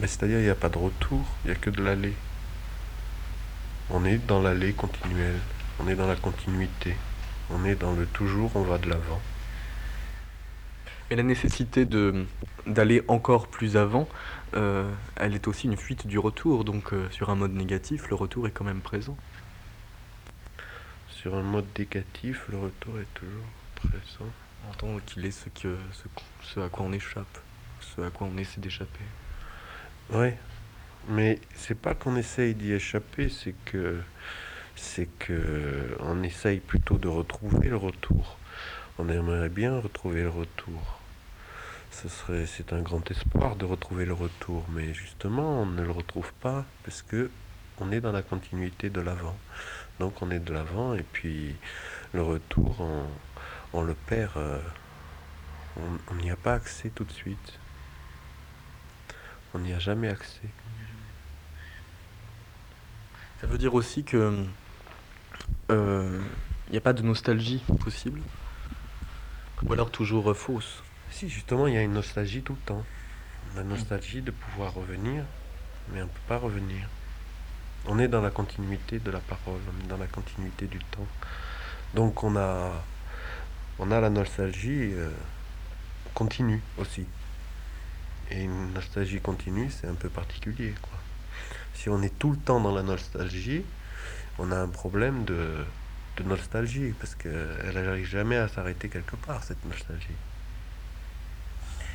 Mais c'est-à-dire, il n'y a pas de retour, il n'y a que de l'aller. On est dans l'aller continuel, on est dans la continuité, on est dans le toujours, on va de l'avant. Mais la nécessité de d'aller encore plus avant, euh, elle est aussi une fuite du retour. Donc euh, sur un mode négatif, le retour est quand même présent. Sur un mode négatif, le retour est toujours présent. En tant qu'il est ce, que, ce, ce à quoi on échappe, ce à quoi on essaie d'échapper. Oui, mais c'est pas qu'on essaye d'y échapper, c'est que c'est que on essaye plutôt de retrouver le retour. On aimerait bien retrouver le retour. Ce serait, c'est un grand espoir de retrouver le retour, mais justement, on ne le retrouve pas parce que on est dans la continuité de l'avant. Donc, on est de l'avant et puis le retour, on, on le perd. euh, on n'y a pas accès tout de suite. On n'y a jamais accès. Ça veut dire aussi que il n'y a pas de nostalgie possible, ou alors toujours euh, fausse? Si, justement, il y a une nostalgie tout le temps. La nostalgie de pouvoir revenir, mais on ne peut pas revenir. On est dans la continuité de la parole, on est dans la continuité du temps. Donc on a, on a la nostalgie euh, continue aussi. Et une nostalgie continue, c'est un peu particulier. Quoi. Si on est tout le temps dans la nostalgie, on a un problème de, de nostalgie, parce qu'elle n'arrive jamais à s'arrêter quelque part, cette nostalgie.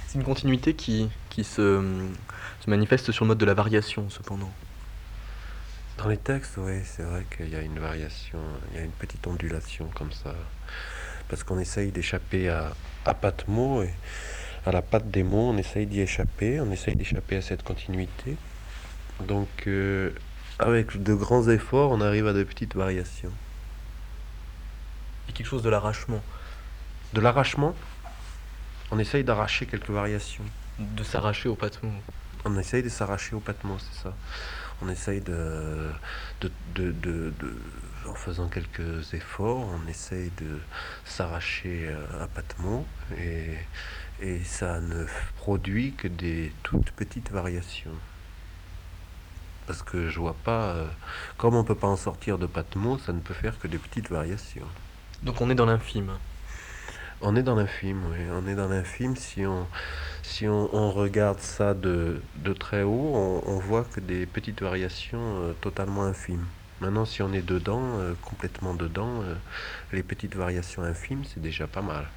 C'est une continuité qui, qui se, se manifeste sur le mode de la variation, cependant. Dans les textes, oui, c'est vrai qu'il y a une variation, il y a une petite ondulation comme ça. Parce qu'on essaye d'échapper à, à pas de mots, et à la patte des mots, on essaye d'y échapper, on essaye d'échapper à cette continuité. Donc, euh, avec de grands efforts, on arrive à de petites variations. A quelque chose de l'arrachement, De l'arrachement, on essaye d'arracher quelques variations. de s'arracher au mots. On essaye de s'arracher au pâtement, c'est ça. On essaye de, de, de, de- en faisant quelques efforts, on essaye de s'arracher euh, un pâtement et, et ça ne produit que des toutes petites variations. Parce que je vois pas, euh, comme on peut pas en sortir de pâtement, ça ne peut faire que des petites variations. Donc on est dans l'infime. On est dans l'infime, oui. On est dans l'infime. Si on, si on, regarde ça de, très haut, on, on voit que des petites variations euh, totalement infimes. Maintenant, si on est dedans, euh, complètement dedans, euh, les petites variations infimes, c'est déjà pas mal.